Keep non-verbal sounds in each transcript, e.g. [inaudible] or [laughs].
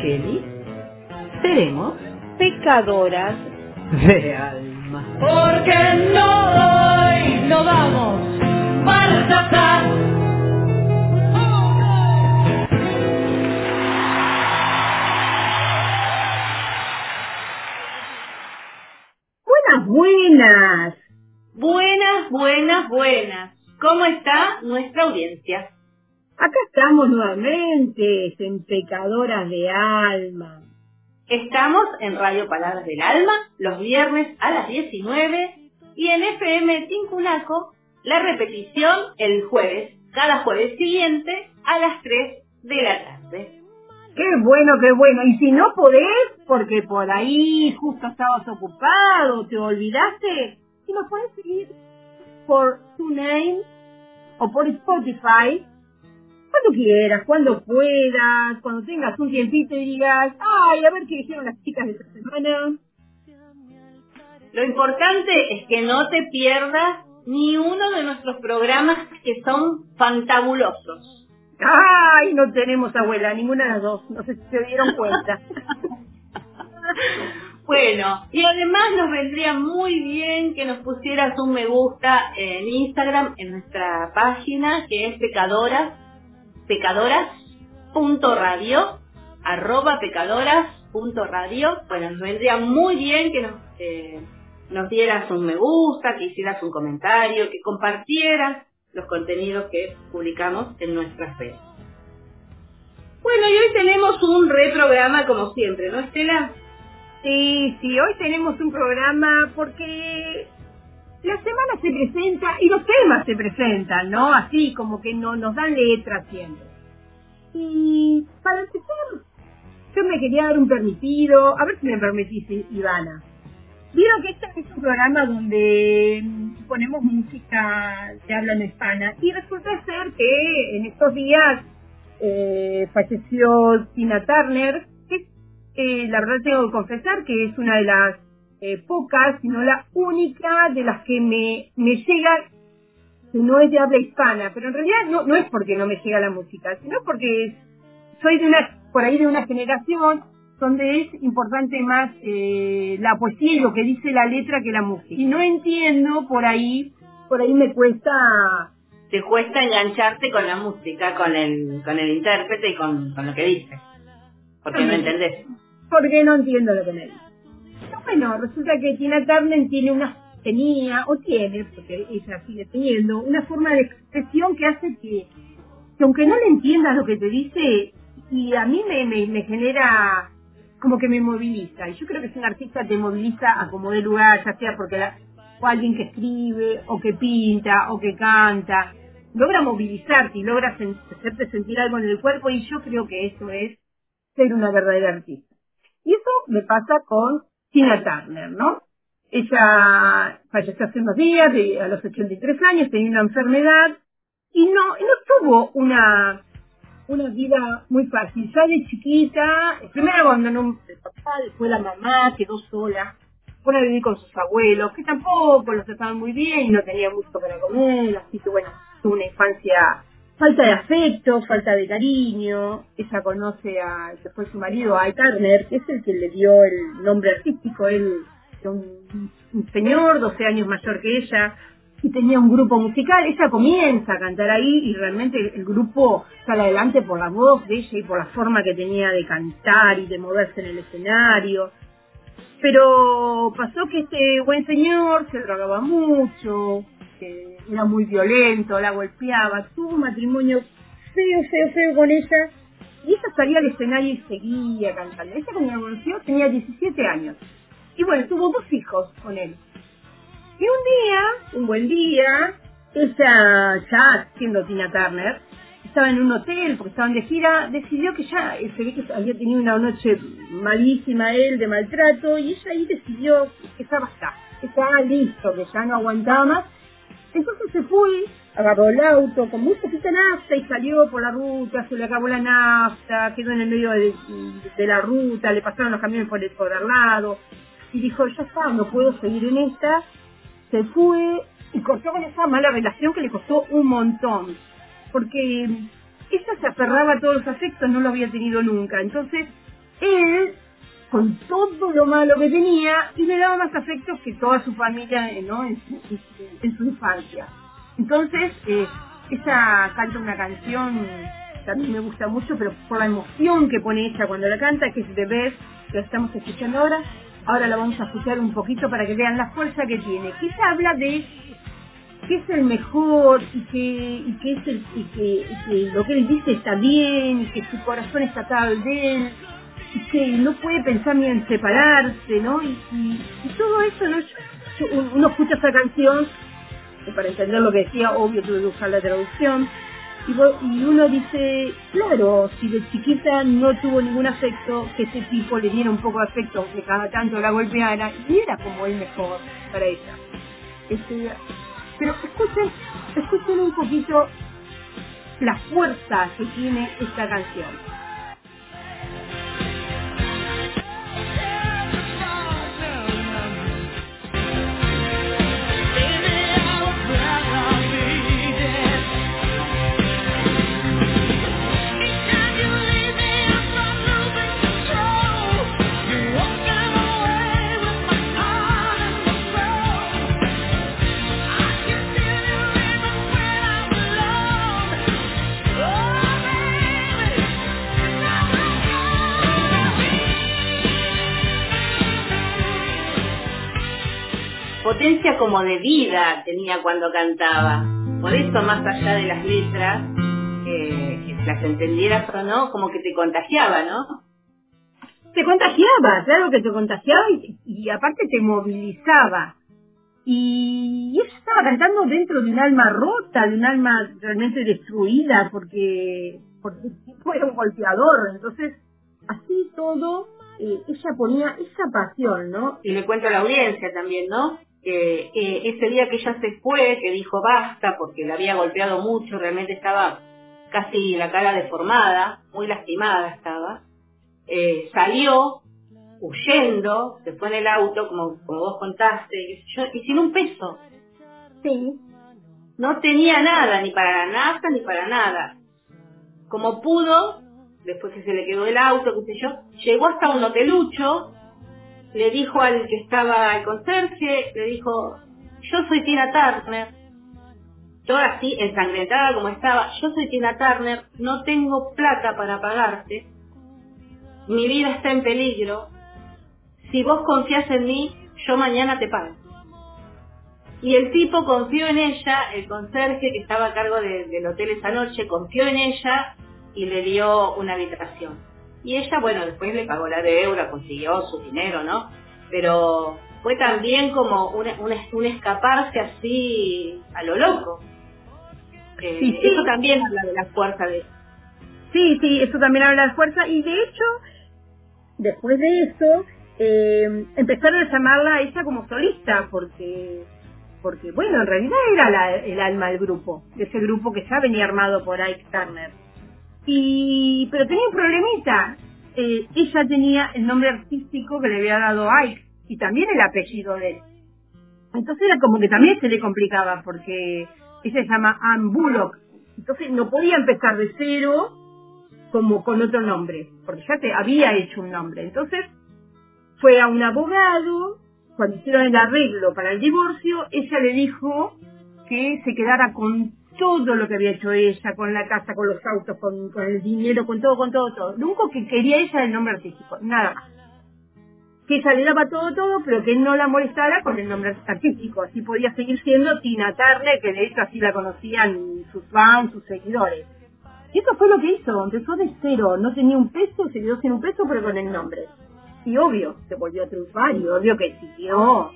Fraquelli seremos pecadoras de alma. Porque no hoy no vamos marcha atrás. Buenas, buenas. Buenas, buenas, buenas. ¿Cómo está nuestra audiencia? Acá estamos nuevamente, en Pecadoras de Alma. Estamos en Radio Palabras del Alma los viernes a las 19 y en FM Tinculaco la repetición el jueves, cada jueves siguiente a las 3 de la tarde. Qué bueno, qué bueno. Y si no podés, porque por ahí justo estabas ocupado, te olvidaste, si nos puedes seguir por TuneIn o por Spotify, cuando quieras, cuando puedas, cuando tengas un tiempito y digas, ay, a ver qué dijeron las chicas de esta semana. Lo importante es que no te pierdas ni uno de nuestros programas que son fantabulosos. Ay, no tenemos abuela, ninguna de las dos, no sé si se dieron cuenta. [laughs] Bueno, y además nos vendría muy bien que nos pusieras un me gusta en Instagram, en nuestra página, que es pecadoras, pecadoras.radio, arroba pecadoras.radio. Bueno, nos vendría muy bien que nos, eh, nos dieras un me gusta, que hicieras un comentario, que compartieras los contenidos que publicamos en nuestras redes. Bueno, y hoy tenemos un reprograma como siempre, ¿no, Estela? Sí, sí, hoy tenemos un programa porque la semana se presenta y los temas se presentan, ¿no? Así como que no nos dan letra siempre. Y para empezar, yo me quería dar un permitido, a ver si me permitís, Ivana. Vieron que este es un programa donde ponemos música que habla en hispana y resulta ser que en estos días eh, falleció Tina Turner, que eh, la verdad tengo que confesar que es una de las eh, pocas, sino la única de las que me, me llega, que no es de habla hispana, pero en realidad no, no es porque no me llega la música, sino porque soy de una, por ahí de una generación donde es importante más eh, la poesía y lo que dice la letra que la música. Y no entiendo por ahí, por ahí me cuesta... Te cuesta engancharte con la música, con el, con el intérprete y con, con lo que dice. Porque no entendés. Porque no entiendo lo que me dice. Bueno, resulta que Tina Turner tiene una, tenía, o tiene, porque ella sigue teniendo, una forma de expresión que hace que, que aunque no le entiendas lo que te dice, y a mí me, me, me genera como que me moviliza. Y yo creo que si un artista te moviliza a como de lugar, ya sea porque alguien que escribe, o que pinta, o que canta, logra movilizarte y logra hacerte sentir algo en el cuerpo y yo creo que eso es ser una verdadera artista. Y eso me pasa con Tina Turner, ¿no? Ella falleció hace unos días, a los 83 años, tenía una enfermedad y no, no tuvo una una vida muy fácil. Ya de chiquita, primero abandonó el papá, después la mamá, quedó sola. Fue a vivir con sus abuelos, que tampoco los trataban muy bien y no tenía gusto para comer, así que bueno, tuvo una infancia falta de afecto, falta de cariño. Ella conoce a, que su marido, a Turner, que es el que le dio el nombre artístico, él, un, un señor, 12 años mayor que ella, y tenía un grupo musical. Ella comienza a cantar ahí y realmente el grupo sale adelante por la voz de ella y por la forma que tenía de cantar y de moverse en el escenario. Pero pasó que este buen señor se drogaba mucho, que era muy violento, la golpeaba, tuvo un matrimonio feo, feo, feo con ella. Y ella salía al escenario y seguía cantando. Ella cuando la conoció tenía 17 años. Y bueno, tuvo dos hijos con él. Y un día, un buen día, ella, ya siendo Tina Turner, estaba en un hotel porque estaban de gira, decidió que ya se ve que había tenido una noche malísima él de maltrato y ella ahí decidió que estaba acá, que estaba listo, que ya no aguantaba más. Entonces se fue, agarró el auto con muy poquita nafta y salió por la ruta, se le acabó la nafta, quedó en el medio de, la ruta, le pasaron los camiones por el, por lado y dijo, ya está, no puedo seguir en esta. Se fue, y cortó con esa mala relación que le costó un montón, porque ella se aferraba a todos los afectos, no lo había tenido nunca, entonces él con todo lo malo que tenía y le daba más afectos que toda su familia ¿no? en, su, infancia. Entonces, eh, ella canta una canción que a mí me gusta mucho, pero por la emoción que pone ella cuando la canta, que es The Best, que la estamos escuchando ahora. Ahora la vamos a escuchar un poquito para que vean la fuerza que tiene. Que ella habla de que es el mejor y que, lo que él dice está bien y que su corazón está atado de que no puede pensar ni en separarse, ¿no? Y, todo eso, ¿no? Uno escucha esa canción, que para entender lo que decía, obvio tuve que buscar la traducción, y uno dice, claro, si de chiquita no tuvo ningún afecto, que ese tipo le diera un poco de afecto, que cada tanto la golpeara, y era como el mejor para ella. Este, pero escuchen, escuchen un poquito la fuerza que tiene esta canción. Potencia como de vida tenía cuando cantaba. Por eso, más allá de las letras, eh, que las entendieras o no, como que te contagiaba, ¿no? te contagiaba, claro que te contagiaba y, y aparte te movilizaba. Y ella estaba cantando dentro de un alma rota, de un alma realmente destruida, porque, porque [laughs] era un golpeador. Entonces, así todo, eh, ella ponía esa pasión, ¿no? Y le cuento a la audiencia también, ¿no? Que eh, ese día que ella se fue, que dijo basta porque la había golpeado mucho, realmente estaba casi la cara deformada, muy lastimada estaba, eh, salió huyendo, se fue en el auto, como, como vos contaste, y, sin un peso. Sí. No tenía nada, ni para la nafta, ni para nada. Como pudo, después que se le quedó el auto, qué sé yo, llegó hasta un hotelucho, le dijo al que estaba el conserje, le dijo, yo soy Tina Turner, toda así ensangrentada como estaba, yo soy Tina Turner, no tengo plata para pagarte, mi vida está en peligro, si vos confías en mí, yo mañana te pago. Y el tipo confió en ella, el conserje que estaba a cargo de- del hotel esa noche, confió en ella y le dio una habitación. Y ella, bueno, después le pagó la deuda, consiguió su dinero, ¿no? Pero fue también como un, un, un escaparse así a lo loco. Eh, Sí, sí. Eso también habla de la fuerza de Sí, sí, eso también habla de fuerza. Y de hecho, después de eso, eh, empezaron a llamarla a ella como solista, porque, porque bueno, en realidad era la- el alma del grupo, de ese grupo que ya venía armado por Ike Turner. Y, pero tenía un problemita. Eh, ella tenía el nombre artístico que le había dado Ike y también el apellido de él. Entonces era como que también se le complicaba porque ella se llama Ann Bullock. Entonces no podía empezar de cero como con otro nombre, porque ya te había hecho un nombre. Entonces fue a un abogado, cuando hicieron el arreglo para el divorcio, ella le dijo que se quedara con todo lo que había hecho ella, con la casa, con los autos, con, el dinero, con todo, con todo, todo. Lo único que quería ella el nombre artístico, nada más. Que ella le todo, todo, pero que no la molestara con el nombre artístico. Así podía seguir siendo Tina Turner, que de hecho así la conocían sus fans, sus seguidores. Y eso fue lo que hizo, empezó de cero, no tenía un peso, se quedó sin un peso, pero con el nombre. Y obvio, se volvió a triunfar y obvio que siguió,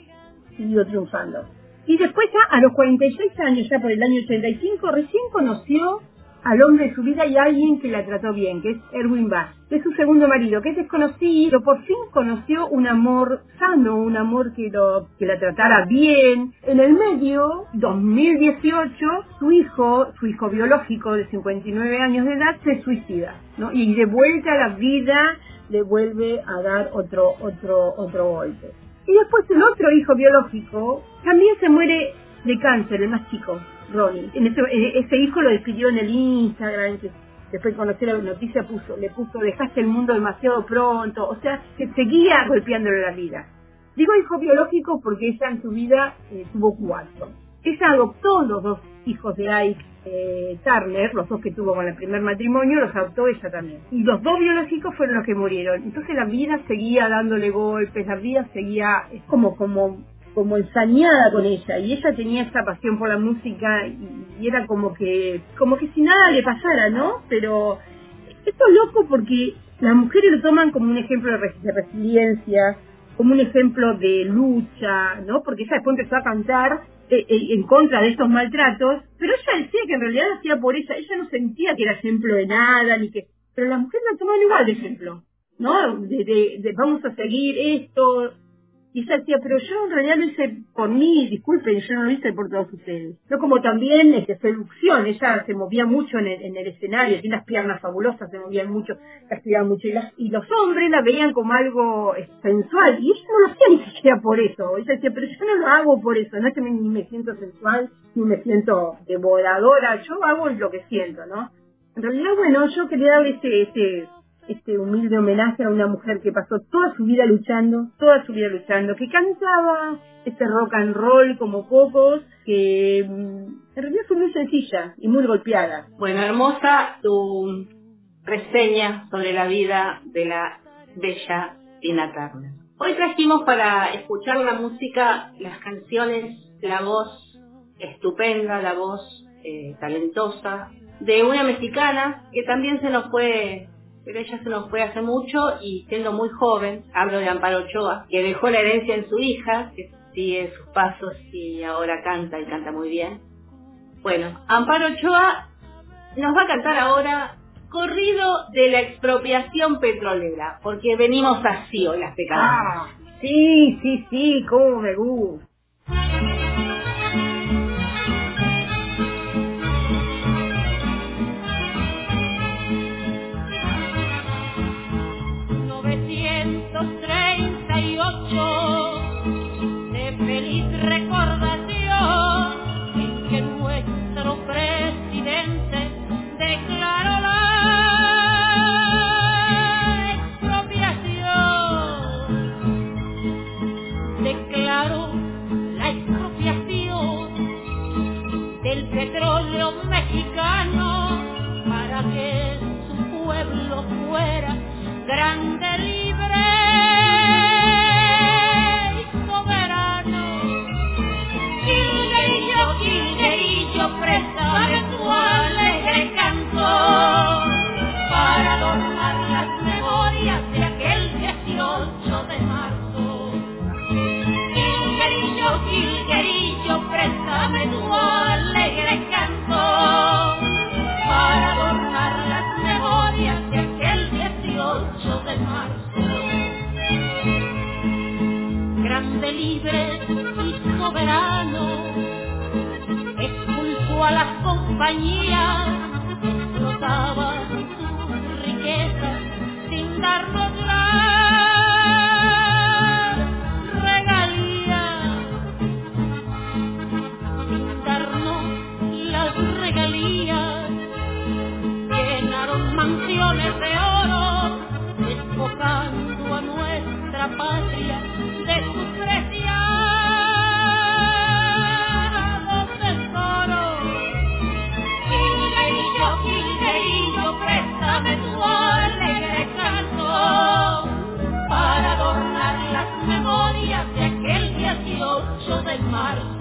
siguió triunfando. Y después ya, a los 46 años, ya por el año 85, recién conoció al hombre de su vida y a alguien que la trató bien, que es Erwin Bass, que es su segundo marido, que es desconocido, por fin conoció un amor sano, un amor que, lo, que la tratara bien. En el medio, 2018, su hijo, su hijo biológico de 59 años de edad, se suicida, ¿no? Y de vuelta a la vida le vuelve a dar otro, otro, otro golpe. Y después el otro hijo biológico también se muere de cáncer, el más chico, Ronnie. Eh, ese hijo lo despidió en el Instagram, que después de conocer la noticia puso, le puso, dejaste el mundo demasiado pronto, o sea, que seguía golpeándole la vida. Digo hijo biológico porque ella en su vida eh, tuvo cuatro. Ella adoptó los dos hijos de Ike eh, Turner, los dos que tuvo con el primer matrimonio, los adoptó ella también. Y los dos biológicos fueron los que murieron. Entonces la vida seguía dándole golpes, la vida seguía, es como, como, como ensañada con ella. Y ella tenía esa pasión por la música y, era como que, como que si nada le pasara, ¿no? Pero esto es loco porque las mujeres lo toman como un ejemplo de, de resiliencia, como un ejemplo de lucha, ¿no? Porque ella después empezó a cantar eh, eh, en contra de estos maltratos, pero ella decía que en realidad hacía por ella, ella no sentía que era ejemplo de nada, ni que... Pero las mujeres la toman igual de ejemplo, ¿no? De, de, de vamos a seguir esto, y ella decía, pero yo en realidad lo hice por mí, disculpen, yo no lo hice por todos ustedes. No como también este, seducción, ella se movía mucho en el, en el escenario, tiene las piernas fabulosas, se movían mucho, castigaban mucho, y, las- y los hombres la veían como algo eh, sensual, y ella no lo hacía ni siquiera por eso. Ella decía, pero yo no lo hago por eso, no es que me- ni me siento sensual, ni me siento devoradora, yo hago lo que siento, ¿no? En realidad, bueno, yo quería darle este, este, este humilde homenaje a una mujer que pasó toda su vida luchando, toda su vida luchando, que cantaba este rock and roll como pocos, que mm, en realidad fue muy sencilla y muy golpeada. Bueno, hermosa tu reseña sobre la vida de la bella Tina Turner. Hoy trajimos para escuchar la música, las canciones, la voz estupenda, la voz eh, talentosa de una mexicana que también se nos fue, pero ella se nos fue hace mucho y siendo muy joven, hablo de Amparo Ochoa, que dejó la herencia en su hija, que sigue sus pasos y ahora canta y canta muy bien. Bueno, Amparo Ochoa nos va a cantar ahora corrido de la expropiación petrolera, porque venimos así hoy las pecadoras. Ah, sí, sí, sí, cómo me gusta. Grande, soberano, expulsó a las compañías sus riquezas sin darnos tomar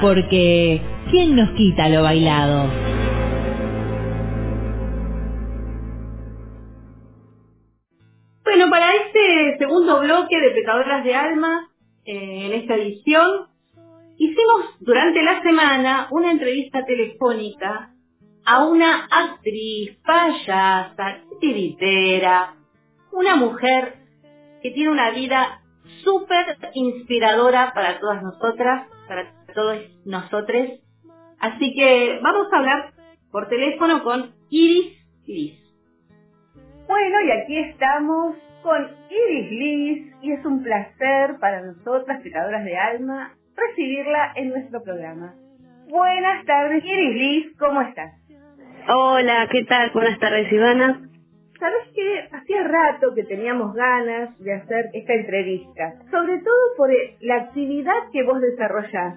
Porque, ¿quién nos quita lo bailado? Bueno, para este segundo bloque de Pecadoras de Alma, eh, en esta edición, hicimos durante la semana una entrevista telefónica a una actriz, payasa, tiritera, una mujer que tiene una vida súper inspiradora para todas nosotras, para todos nosotros. Así que vamos a hablar por teléfono con Iris Liz. Bueno, y aquí estamos con Iris Liz y es un placer para nosotras, pecadoras de alma, recibirla en nuestro programa. Buenas tardes, Iris Liz, ¿cómo estás? Hola, ¿qué tal? Buenas tardes, Ivana. ¿Sabes qué? Hacía rato que teníamos ganas de hacer esta entrevista, sobre todo por la actividad que vos desarrollás.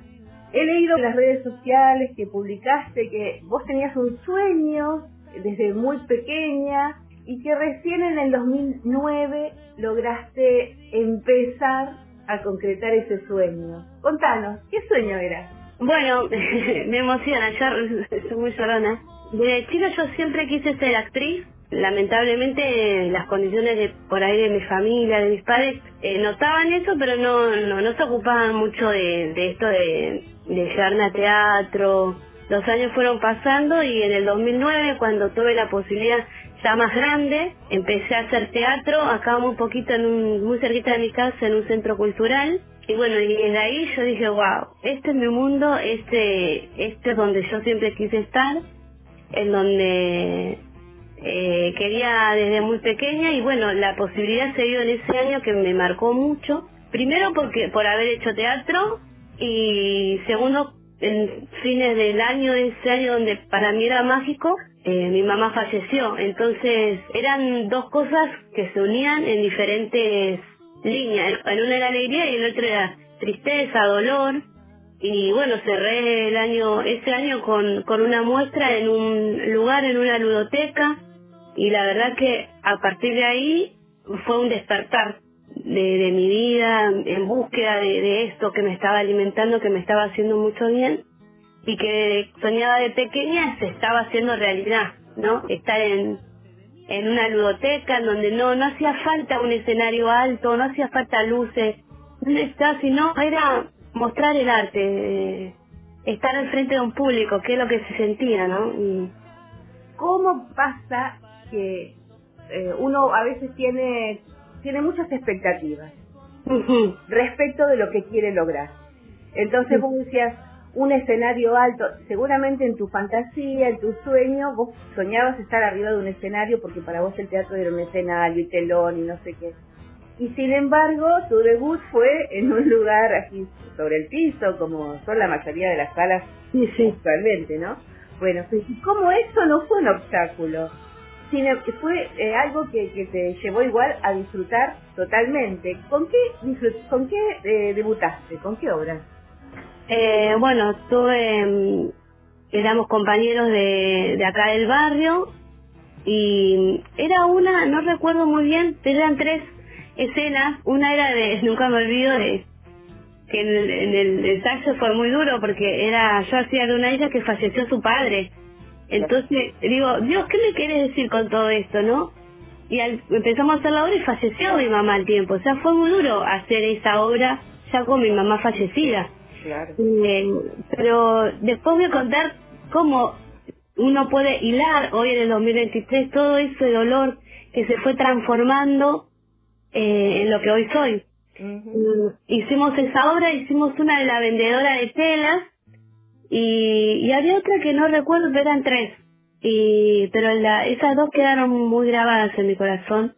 He leído en las redes sociales que publicaste que vos tenías un sueño desde muy pequeña y que recién en el 2009 lograste empezar a concretar ese sueño. Contanos, ¿qué sueño era? Bueno, [laughs] me emociona, yo [laughs] soy muy llorona. De chica yo siempre quise ser actriz. Lamentablemente las condiciones de por ahí de mi familia, de mis padres, eh, notaban eso, pero no, no, no se ocupaban mucho de esto de, de llevarme a teatro. Los años fueron pasando y en el 2009, cuando tuve la posibilidad ya más grande, empecé a hacer teatro acá muy poquito, en un, muy cerquita de mi casa, en un centro cultural. Y bueno, y desde ahí yo dije, wow, este es mi mundo, este, este es donde yo siempre quise estar, en donde eh, quería desde muy pequeña y bueno, la posibilidad se dio en ese año que me marcó mucho. Primero porque por haber hecho teatro y segundo en fines del año, ese año donde para mí era mágico, eh, mi mamá falleció. Entonces eran dos cosas que se unían en diferentes líneas. En una era alegría y en otra era tristeza, dolor. Y bueno, cerré el año, ese año con, con una muestra en un lugar, en una ludoteca. Y la verdad que a partir de ahí fue un despertar de, mi vida en búsqueda de, esto que me estaba alimentando, que me estaba haciendo mucho bien y que soñaba de pequeña se estaba haciendo realidad, ¿no? Estar en, en una ludoteca en donde no, no hacía falta un escenario alto, no hacía falta luces, no está, sino era mostrar el arte, eh, estar al frente de un público, que es lo que se sentía, ¿no? ¿Cómo pasa que eh, uno a veces tiene, tiene muchas expectativas respecto de lo que quiere lograr? Entonces vos decías, un escenario alto, seguramente en tu fantasía, en tu sueño, vos soñabas estar arriba de un escenario porque para vos el teatro era un escenario y telón y no sé qué. Y sin embargo, tu debut fue en un lugar así sobre el piso, como son la mayoría de las salas sí, sí. actualmente, ¿no? Bueno, pues, ¿y cómo eso no fue un obstáculo? Fue eh, algo que, que te llevó igual a disfrutar totalmente. ¿Con qué, con qué eh, debutaste? ¿Con qué obras? Eh, bueno, tuve, mm, éramos compañeros de, de acá del barrio y era una, no recuerdo muy bien, eran tres escenas. Una era de, [laughs] nunca me olvido de que en el, en ensayo fue muy duro porque era, yo hacía de una hija que falleció su padre. Entonces digo, Dios, ¿qué me quieres decir con todo esto, no? y al- empezamos a hacer la obra y falleció mi mamá al tiempo. O sea, fue muy duro hacer esa obra ya con mi mamá fallecida. Claro. Eh, pero después voy a contar cómo uno puede hilar hoy en el 2023 todo ese dolor que se fue transformando eh, en lo que hoy soy. Hicimos esa obra, hicimos una de la vendedora de telas y, había otra que no recuerdo, pero eran tres. Y, pero la, esas dos quedaron muy grabadas en mi corazón.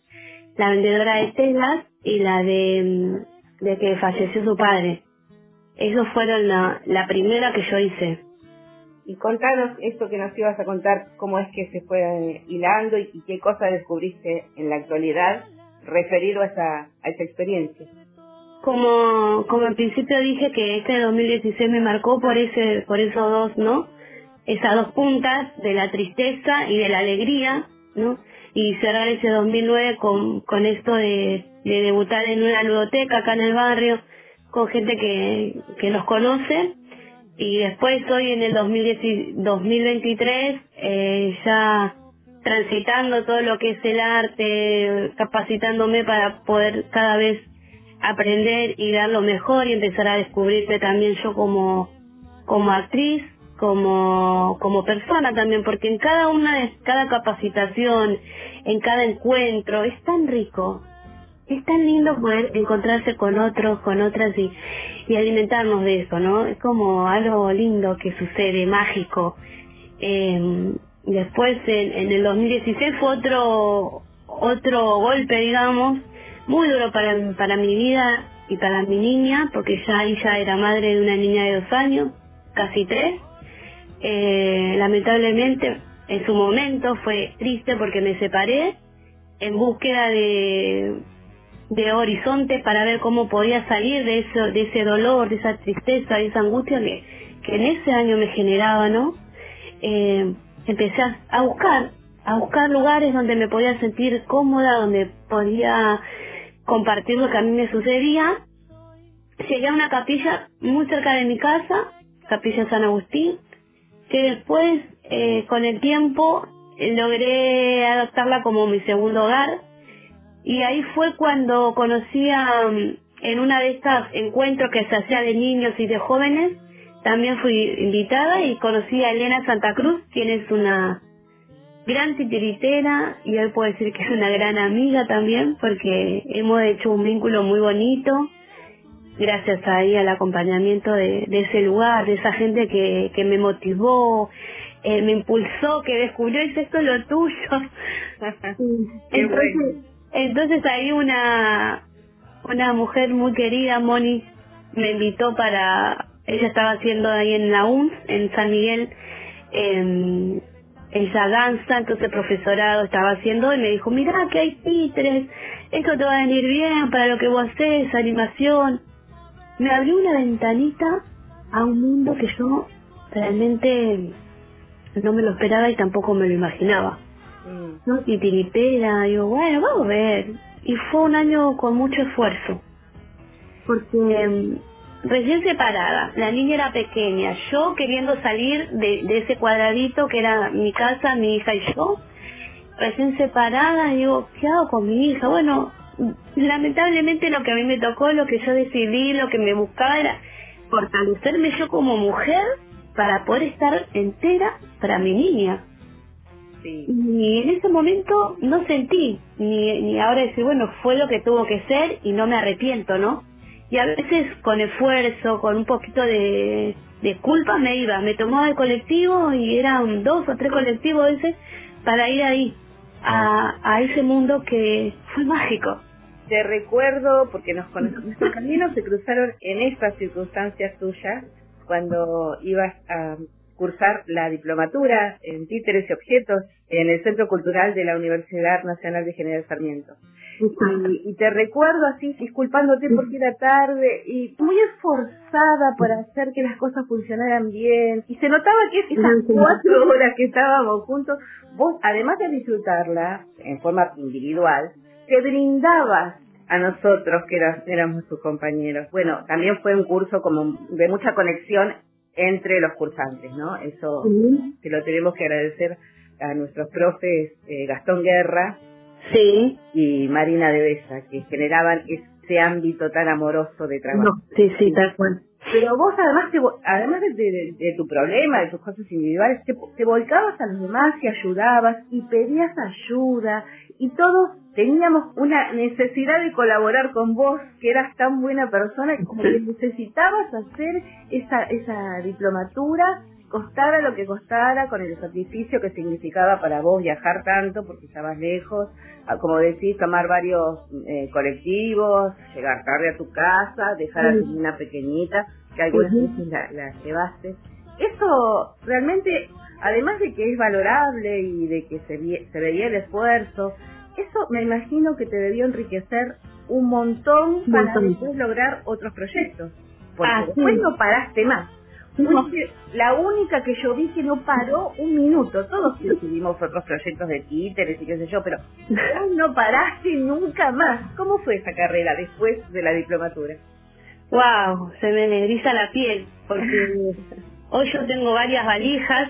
La vendedora de telas y la de, mm, de que falleció su padre. Esos fueron la, la primera que yo hice. Y contanos esto que nos ibas a contar, cómo es que se fue hilando y, y qué cosa descubriste en la actualidad referido a esa, a esa experiencia. Como, como al principio dije que este 2016 me marcó por ese, por esos dos, ¿no? Esas dos puntas de la tristeza y de la alegría, ¿no? Y cerrar ese 2009 con, con esto de, de debutar en una ludoteca acá en el barrio, con gente que, que nos conoce. Y después hoy en el 2010 2023, eh, ya transitando todo lo que es el arte, capacitándome para poder cada vez aprender y dar lo mejor y empezar a descubrirme también yo como, como actriz, como, como persona también, porque en cada una de cada capacitación, en cada encuentro, es tan rico, es tan lindo poder encontrarse con otros, con otras y, alimentarnos de eso, ¿no? Es como algo lindo que sucede, mágico. Eh, después en, en el 2016 fue otro, otro golpe, digamos, muy duro para, para mi vida y para mi niña, porque ya ella era madre de una niña de dos años, casi tres. Eh, lamentablemente, en su momento fue triste porque me separé en búsqueda de, de horizontes para ver cómo podía salir de eso, de ese dolor, de esa tristeza, de esa angustia que, que en ese año me generaba, ¿no? Eh, empecé a, a buscar, a buscar lugares donde me podía sentir cómoda, donde podía compartir lo que a mí me sucedía. Llegué a una capilla muy cerca de mi casa, Capilla San Agustín, que después, eh, con el tiempo, logré adoptarla como mi segundo hogar. Y ahí fue cuando conocí a, en una de estas encuentros que se hacía de niños y de jóvenes, también fui invitada y conocí a Elena Santa Cruz, quien es una gran titiritera y hoy puedo decir que es una gran amiga también porque hemos hecho un vínculo muy bonito gracias ahí al acompañamiento de, de ese lugar, de esa gente que, que me motivó, eh, me impulsó, que descubrió dice esto es lo tuyo. [laughs] Entonces, bueno. entonces ahí una una mujer muy querida, Moni, me invitó para, ella estaba haciendo ahí en la UNS, en San Miguel, eh, ella danza, entonces el profesorado estaba haciendo y me dijo, mira que hay títeres, esto te va a venir bien para lo que vos haces, animación. Me abrió una ventanita a un mundo que yo realmente no me lo esperaba y tampoco me lo imaginaba. Mm. ¿no? Titiritera, digo, bueno, vamos a ver. Y fue un año con mucho esfuerzo. Porque mm, recién separada, la niña era pequeña, yo queriendo salir de, de ese cuadradito que era mi casa, mi hija y yo, recién separada, digo, ¿qué hago con mi hija? Bueno, lamentablemente lo que a mí me tocó, lo que yo decidí, lo que me buscaba era fortalecerme yo como mujer para poder estar entera para mi niña. Sí. Y en ese momento no sentí, ni, ni ahora decir, bueno, fue lo que tuvo que ser y no me arrepiento, ¿no? Y a veces con esfuerzo, con un poquito de, de culpa me iba, me tomaba el colectivo y eran dos o tres colectivos veces para ir ahí, a, a ese mundo que fue mágico. Te recuerdo, porque nos conocimos, nuestros caminos se cruzaron en estas circunstancias tuyas, cuando ibas a cursar la diplomatura en títeres y objetos en el Centro Cultural de la Universidad Nacional de General Sarmiento. Y, y te recuerdo así, disculpándote porque era tarde y muy esforzada por hacer que las cosas funcionaran bien. Y se notaba que esas cuatro horas que estábamos juntos, vos, además de disfrutarla en forma individual, te brindabas a nosotros que éramos tus compañeros. Bueno, también fue un curso como de mucha conexión entre los cursantes, ¿no? Eso que lo tenemos que agradecer a nuestros profes eh, Gastón Guerra, Sí. y Marina de Besa, que generaban ese ámbito tan amoroso de trabajo. No, sí, sí, tal cual. Pero vos además, te, además de, de- de tu problema, de tus cosas individuales, te, te volcabas a los demás y ayudabas y pedías ayuda y todos teníamos una necesidad de colaborar con vos, que eras tan buena persona y como que necesitabas hacer esa, esa diplomatura, costara lo que costara, con el sacrificio que significaba para vos viajar tanto porque estabas lejos, como decís, tomar varios eh, colectivos, llegar tarde a tu casa, dejar a tu niña pequeñita, que algunas veces la, la llevaste. Eso realmente, además de que es valorable y de que se, veía el esfuerzo, eso me imagino que te debió enriquecer un montón para Montón. después lograr otros proyectos. Porque Ah, después no paraste más. No. La única que yo vi que no paró un minuto. Todos tuvimos otros proyectos de títeres y qué sé yo, pero no paraste nunca más. ¿Cómo fue esa carrera después de la diplomatura? Wow, se me eriza la piel porque [laughs] hoy yo tengo varias valijas.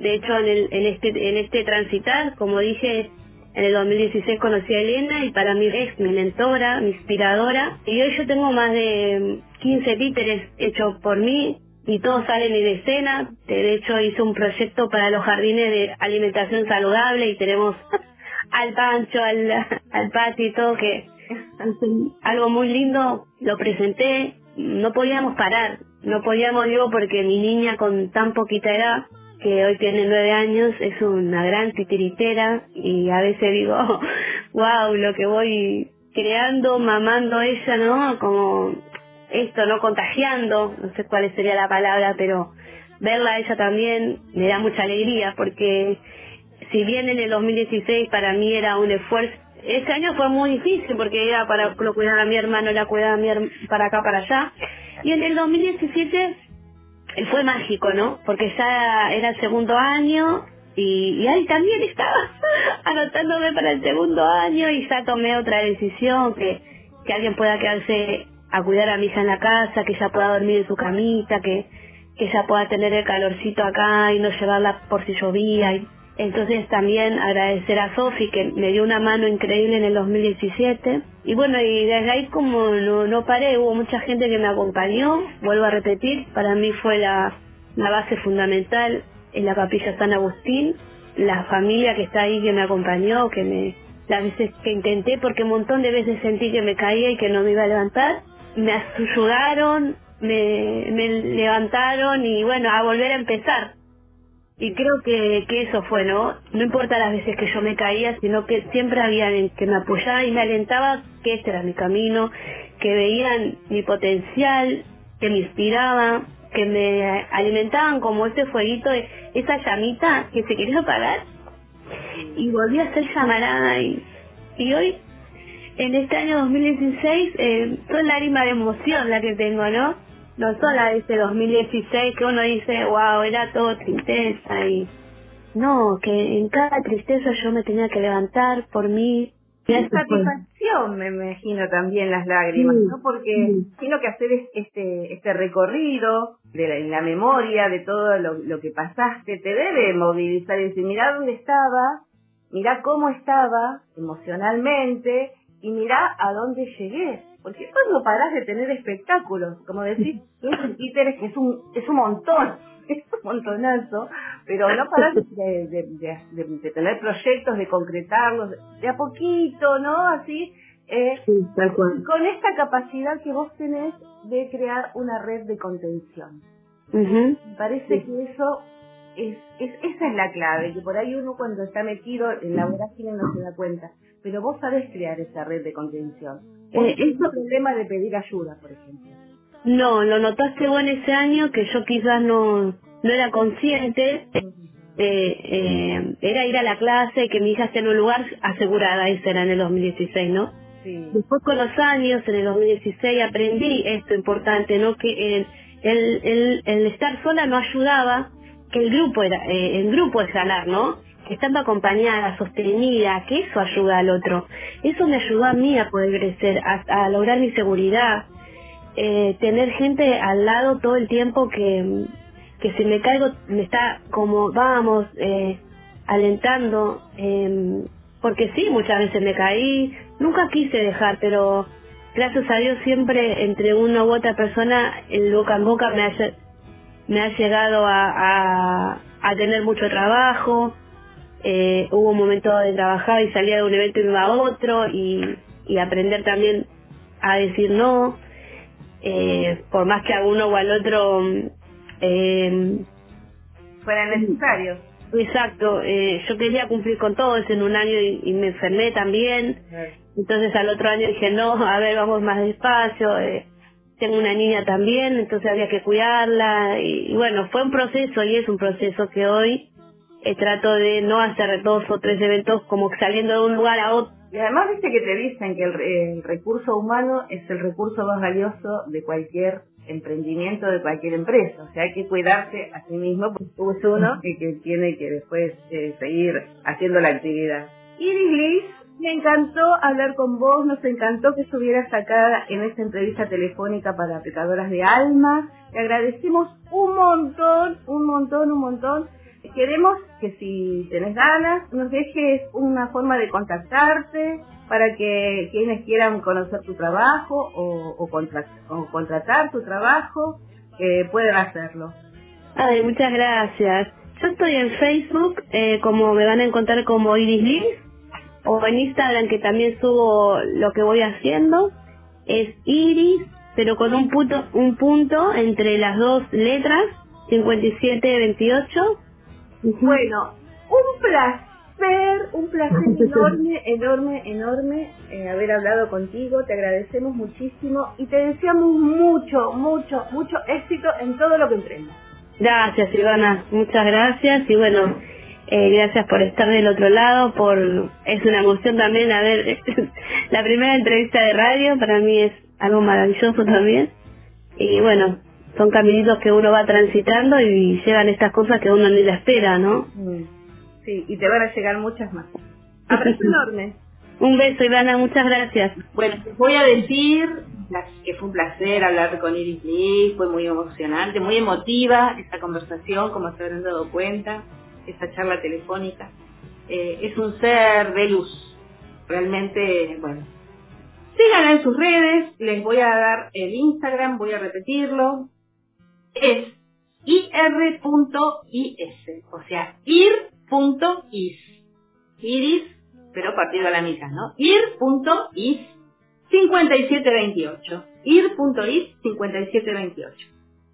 De hecho, en, el, en este en este transitar, como dije, en el 2016 conocí a Elena y para mí es mi mentora, mi inspiradora. Y hoy yo tengo más de 15 títeres hechos por mí y todos salen en escena. De hecho, hice un proyecto para los jardines de alimentación saludable y tenemos [laughs] al Pancho, al, al y todo que algo muy lindo, lo presenté, no podíamos parar, no podíamos, digo, porque mi niña con tan poquita edad, que hoy tiene nueve años, es una gran titiritera y a veces digo, [laughs] wow, lo que voy creando, mamando ella, ¿no? Como esto, ¿no? Contagiando, no sé cuál sería la palabra, pero verla a ella también me da mucha alegría porque si bien en el 2016 para mí era un esfuerzo, este año fue muy difícil porque era para lo cuidar a mi hermano, la cuidaba a mi para acá, para allá. Y en el 2017 eh, fue mágico, ¿no? Porque ya era el segundo año y, ahí también estaba [laughs] anotándome para el segundo año y ya tomé otra decisión, que, que alguien pueda quedarse a cuidar a mi hija en la casa, que ella pueda dormir en su camita, que, que ella pueda tener el calorcito acá y no llevarla por si llovía. Y, entonces también agradecer a Sofi que me dio una mano increíble en el 2017. Y bueno, y desde ahí como no, no paré, hubo mucha gente que me acompañó, vuelvo a repetir, para mí fue la, la base fundamental en la capilla San Agustín, la familia que está ahí que me acompañó, que me las veces que intenté, porque un montón de veces sentí que me caía y que no me iba a levantar, me ayudaron, me, me levantaron y bueno, a volver a empezar. Y creo que, eso fue, ¿no? No importa las veces que yo me caía, sino que siempre había alguien que me apoyaba y me alentaba que este era mi camino, que veían mi potencial, que me inspiraba, que me alimentaban como ese fueguito, esa llamita que se quería apagar y volví a ser llamarada y, y hoy en este año 2016 eh, son lágrimas de emoción la que tengo, ¿no? No son las de ese 2016 que uno dice, wow, era todo tristeza y... No, que en cada tristeza yo me tenía que levantar por mí. Fue. satisfacción, me imagino también las lágrimas, Sí, ¿no? Porque sí. imagino que hacer es- este este recorrido de la, en la memoria de todo lo, lo que pasaste te debe movilizar y decir, mira dónde estaba, mira cómo estaba emocionalmente y mira a dónde llegué. Porque no parás de tener espectáculos, como decir, [laughs] títeres que es un, es un montón, [laughs] es un montonazo, pero no parás de, de, de- tener proyectos, de concretarlos, de a poquito, ¿no? Así, eh, Sí, tal cual. con esta capacidad que vos tenés de crear una red de contención. Me parece que eso es, es, esa es la clave, que por ahí uno cuando está metido en la vorágine no se da cuenta, pero vos sabés crear esa red de contención. Eh, es un problema de pedir ayuda, por ejemplo. No, lo notaste vos en ese año que yo quizás no, no era consciente. Eh, eh, era ir a la clase, que mi hija esté en un lugar asegurada, eso era en el 2016, ¿no? Sí. Después con los años, en el 2016, aprendí esto importante, ¿no? Que el, el, el, el estar sola no ayudaba, que el grupo era, eh, el grupo es ganar, ¿no? Estando acompañada, sostenida, que eso ayuda al otro. Eso me ayudó a mí a poder crecer, a, lograr mi seguridad, eh, tener gente al lado todo el tiempo que, que si me caigo me está como, vamos, eh, alentando, eh, porque sí, muchas veces me caí, nunca quise dejar, pero gracias a Dios siempre entre una u otra persona, el boca en boca me me ha llegado a, a, a tener mucho trabajo, eh, hubo un momento de trabajar y salía de un evento y me iba a otro y, y aprender también a decir no, eh, por más que a uno o al otro eh, Fuera necesario. Exacto, eh, yo quería cumplir con todos en un año y, y me enfermé también. Entonces al otro año dije, no, a ver, vamos más despacio. eh, tengo una niña también, entonces había que cuidarla. Y, y bueno, fue un proceso y es un proceso que hoy eh, trato de no hacer dos o tres eventos como saliendo de un lugar a otro. Y además viste que te dicen que el, re- el recurso humano es el recurso más valioso de cualquier emprendimiento, de cualquier empresa. O sea, hay que cuidarse a sí mismo, porque es uno y que tiene que después eh, seguir haciendo la actividad. Iris Liz, me encantó hablar con vos, nos encantó que estuvieras acá en esta entrevista telefónica para Pecadoras de Alma. Te agradecemos un montón, un montón, un montón. Queremos que si tenés ganas, nos dejes una forma de contactarte para que quienes quieran conocer tu trabajo o, o, contra- o contratar tu trabajo puedan hacerlo. Ay, muchas gracias. Yo estoy en Facebook, eh, como me van a encontrar como Iris Liz, o en Instagram que también subo lo que voy haciendo. Es Iris, pero con un punto, un punto entre las dos letras, 5728. Bueno, un placer, un placer [laughs] enorme, enorme, enorme eh, haber hablado contigo. Te agradecemos muchísimo y te deseamos mucho, mucho, mucho éxito en todo lo que emprendas. Gracias, Ivana, muchas gracias y bueno, eh, gracias por estar del otro lado, por es una emoción también haber [laughs] la primera entrevista de radio, para mí es algo maravilloso también y bueno, son caminitos que uno va transitando y llegan estas cosas que uno ni la espera, ¿no? Sí, y te van a llegar muchas más. Abrazo [laughs] enorme. Un beso, Ivana, muchas gracias. Bueno, voy a decir que fue un placer hablar con Iris Lee, fue muy emocionante, muy emotiva esta conversación, como se habrán dado cuenta, esta charla telefónica. Eh, es un ser de luz, realmente, bueno. Síganla en sus redes, les voy a dar el Instagram, voy a repetirlo. Es ir.is, o sea, ir.is. Iris, pero partido a la mitad, ¿no? ir.is 5728. ir.is 5728.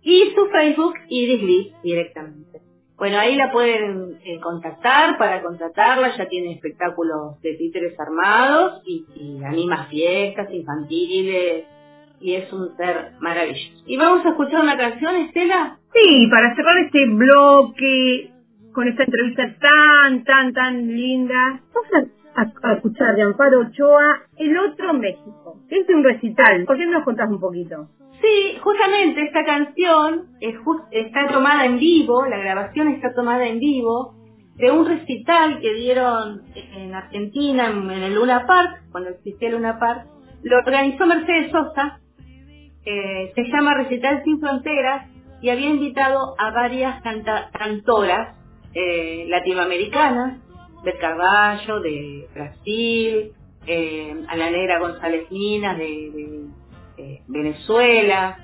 Y su Facebook, Iris Lee, directamente. Bueno, ahí la pueden eh, contactar para contratarla, ya tiene espectáculos de títeres armados y, anima fiestas infantiles y es un ser maravilloso. ¿Y vamos a escuchar una canción, Estela? Sí, para cerrar este bloque con esta entrevista tan, tan, tan linda, vamos a, escuchar de Amparo Ochoa El Otro México, es un recital. ¿Por qué no nos contás un poquito? Sí, justamente esta canción está tomada en vivo, la grabación está tomada en vivo, de un recital que dieron en Argentina, en, el Luna Park, cuando existía el Luna Park, lo organizó Mercedes Sosa, eh, se llama Recital Sin Fronteras, y había invitado a varias cantoras eh, latinoamericanas, del Carballo, de Brasil, eh, a la negra González Minas, de, de, eh, Venezuela,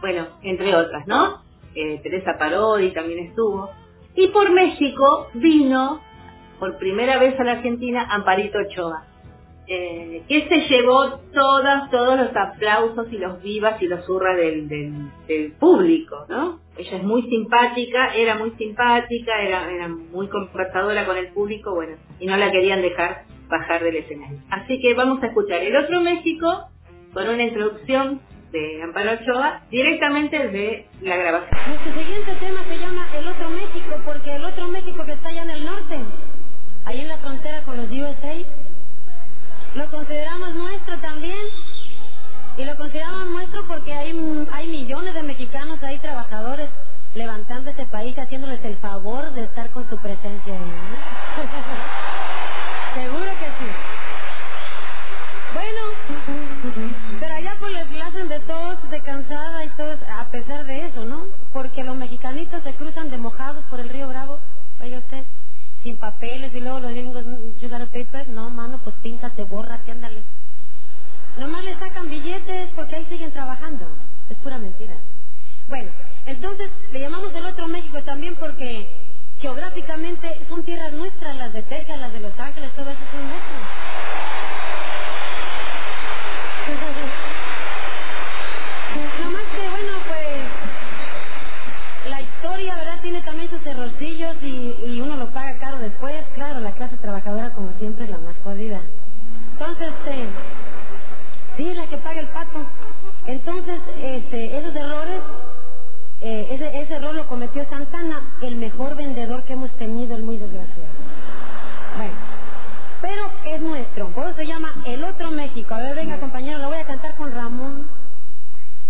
bueno, entre otras, ¿no? Eh, Teresa Parodi también estuvo. Y por México vino por primera vez a la Argentina Amparito Ochoa, eh, que se llevó todas, todos los aplausos y los vivas y los hurras del, del, del público, ¿no? Ella es muy simpática, era muy simpática, era, era muy conversadora con el público, bueno, y no la querían dejar bajar del escenario. Así que vamos a escuchar el otro México con una introducción de Amparo Ochoa directamente de la grabación. Nuestro siguiente tema se llama El Otro México, porque el otro México que está allá en el norte, ahí en la frontera con los USA, lo consideramos nuestro también. Y lo consideramos nuestro porque hay, hay millones de mexicanos ahí trabajadores levantando ese país, haciéndoles el favor de estar con su presencia ahí. [laughs] pues píntate, bórrate, ándale. Nomás le sacan billetes porque ahí siguen trabajando. Es pura mentira. Bueno, entonces le llamamos el otro México también porque geográficamente son tierras nuestras, las de Texas, las de Los Ángeles, todo eso son nuestras. [laughs] Nomás que bueno, pues la historia, ¿verdad? Tiene también sus errorcillos y, y uno lo paga caro después. Claro, la clase trabajadora como siempre es la más jodida. Entonces, este, sí, la que paga el pato. Entonces, este, esos errores, eh, ese, ese error lo cometió Santana, el mejor vendedor que hemos tenido, el muy desgraciado. Bueno, pero es nuestro, por eso se llama El Otro México. A ver, venga compañero, lo voy a cantar con Ramón.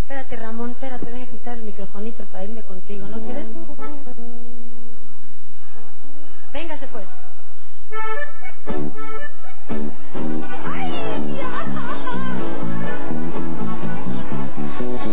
Espérate, Ramón, espérate, voy a quitar el microfonito para irme contigo, ¿no quieres? Véngase pues.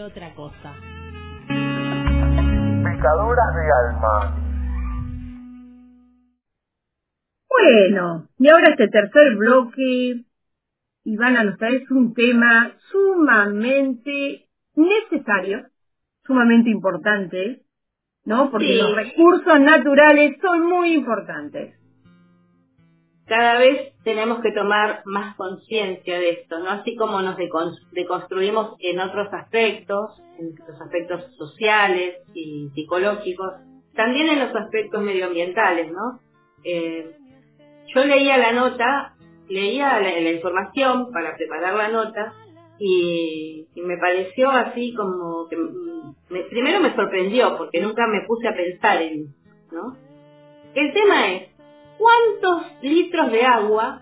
y otra cosa. Pecadoras de alma. Bueno, y ahora este tercer bloque, Ivana nos trae un tema sumamente necesario, sumamente importante, ¿no? Porque Sí. los recursos naturales son muy importantes. Cada vez tenemos que tomar más conciencia de esto, ¿no? Así como nos deconstruimos en otros aspectos, en los aspectos sociales y psicológicos, también en los aspectos medioambientales, ¿no? Eh, yo leía la nota, leía la, información para preparar la nota y, me pareció así como que me, primero me sorprendió porque nunca me puse a pensar en, ¿no? El tema es ¿Cuántos litros de agua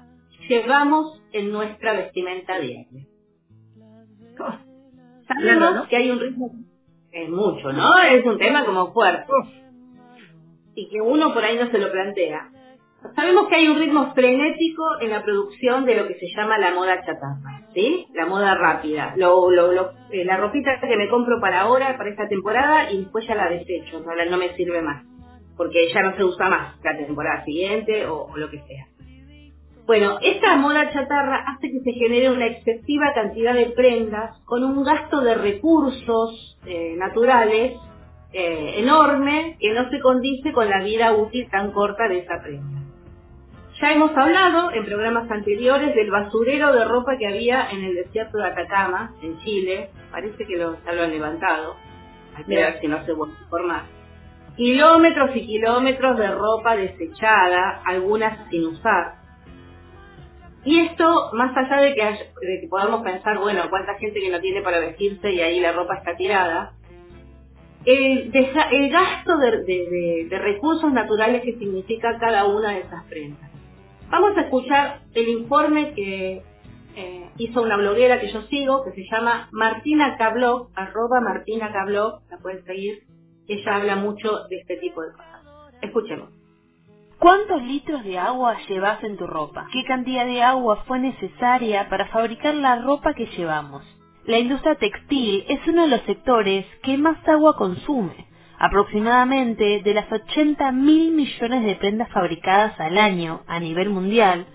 llevamos en nuestra vestimenta diaria? Sabemos que hay un ritmo, es mucho, ¿no? Es un tema como fuerte. Y que uno por ahí no se lo plantea. Sabemos que hay un ritmo frenético en la producción de lo que se llama la moda chatarra, ¿sí? La moda rápida. Lo, lo, lo, eh, la ropita que me compro para ahora, para esta temporada, y después ya la desecho, no, no me sirve más porque ya no se usa más la temporada siguiente o, lo que sea. Bueno, esta moda chatarra hace que se genere una excesiva cantidad de prendas con un gasto de recursos eh, naturales eh, enorme que no se condice con la vida útil tan corta de esa prenda. Ya hemos hablado en programas anteriores del basurero de ropa que había en el desierto de Atacama, en Chile. Parece que lo, ya lo han levantado. Hay que ver si no se vuelve a formar kilómetros y kilómetros de ropa desechada, algunas sin usar. Y esto, más allá de que, podamos pensar, bueno, cuánta gente que no tiene para vestirse y ahí la ropa está tirada, el, gasto de, recursos naturales que significa cada una de esas prendas. Vamos a escuchar el informe que eh, hizo una bloguera que yo sigo, que se llama Martina Cablog, arroba Martina Cablog, la pueden seguir, ella habla mucho de este tipo de cosas. Escuchemos. ¿Cuántos litros de agua llevas en tu ropa? ¿Qué cantidad de agua fue necesaria para fabricar la ropa que llevamos? La industria textil es uno de los sectores que más agua consume. Aproximadamente de las 80 mil millones de prendas fabricadas al año a nivel mundial,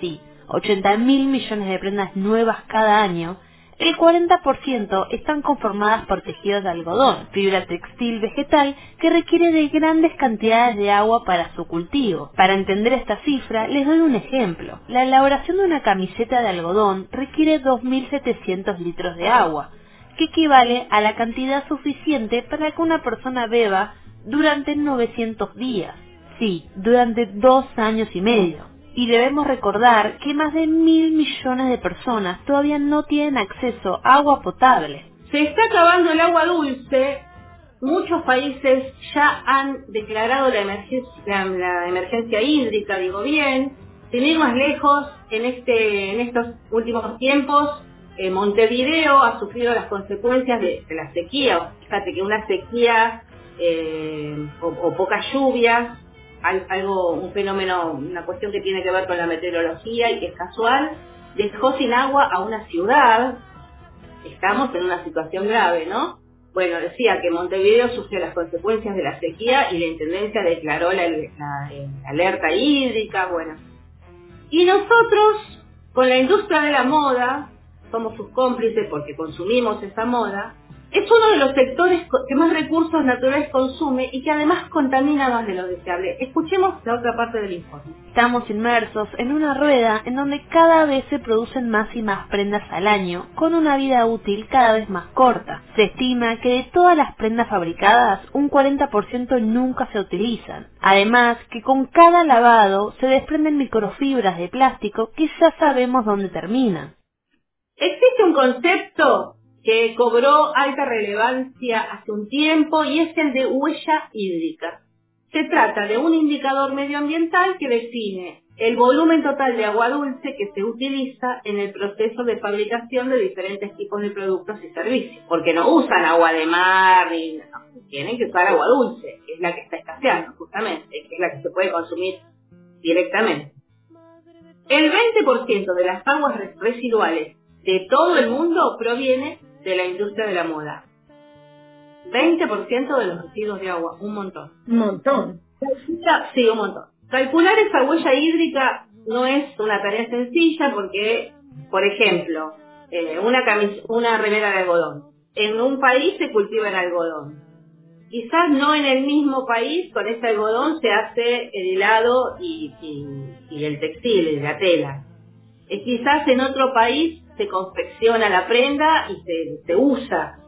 sí, 80 mil millones de prendas nuevas cada año, el 40% están conformadas por tejidos de algodón, fibra textil vegetal que requiere de grandes cantidades de agua para su cultivo. Para entender esta cifra, les doy un ejemplo. La elaboración de una camiseta de algodón requiere 2.700 litros de agua, que equivale a la cantidad suficiente para que una persona beba durante 900 días. Sí, durante dos años y medio y debemos recordar que más de mil millones de personas todavía no tienen acceso a agua potable. Se está acabando el agua dulce. Muchos países ya han declarado la emergencia, hídrica, digo bien. Sin ir más lejos, en, este, en estos últimos tiempos, eh, Montevideo ha sufrido las consecuencias de, la sequía. Fíjate que una sequía eh, o, o poca lluvia algo, un fenómeno, una cuestión que tiene que ver con la meteorología y que es casual, dejó sin agua a una ciudad, estamos en una situación grave, ¿no? Bueno, decía que Montevideo sufrió las consecuencias de la sequía y la Intendencia declaró la, la alerta hídrica, bueno. Y nosotros, con la industria de la moda, somos sus cómplices porque consumimos esa moda, es uno de los sectores que más recursos naturales consume y que además contamina más de lo deseable. Escuchemos la otra parte del informe. Estamos inmersos en una rueda en donde cada vez se producen más y más prendas al año, con una vida útil cada vez más corta. Se estima que de todas las prendas fabricadas, un 40% nunca se utilizan. Además, que con cada lavado se desprenden microfibras de plástico que ya sabemos dónde terminan. Existe un concepto que cobró alta relevancia hace un tiempo y es el de huella hídrica. Se trata de un indicador medioambiental que define el volumen total de agua dulce que se utiliza en el proceso de fabricación de diferentes tipos de productos y servicios. Porque no usan agua de mar ni no, tienen que usar agua dulce, que es la que está escaseando justamente, que es la que se puede consumir directamente. El 20% de las aguas residuales de todo el mundo proviene de la industria de la moda. 20% de los residuos de agua, un montón. Un montón. Sí, un montón. Calcular esa huella hídrica no es una tarea sencilla porque, por ejemplo, eh, una, una remera de algodón. En un país se cultiva el algodón. quizás no en el mismo país, con este algodón se hace el helado y, y, y el textil, la tela. Eh, quizás en otro país se confecciona la prenda y se, se usa,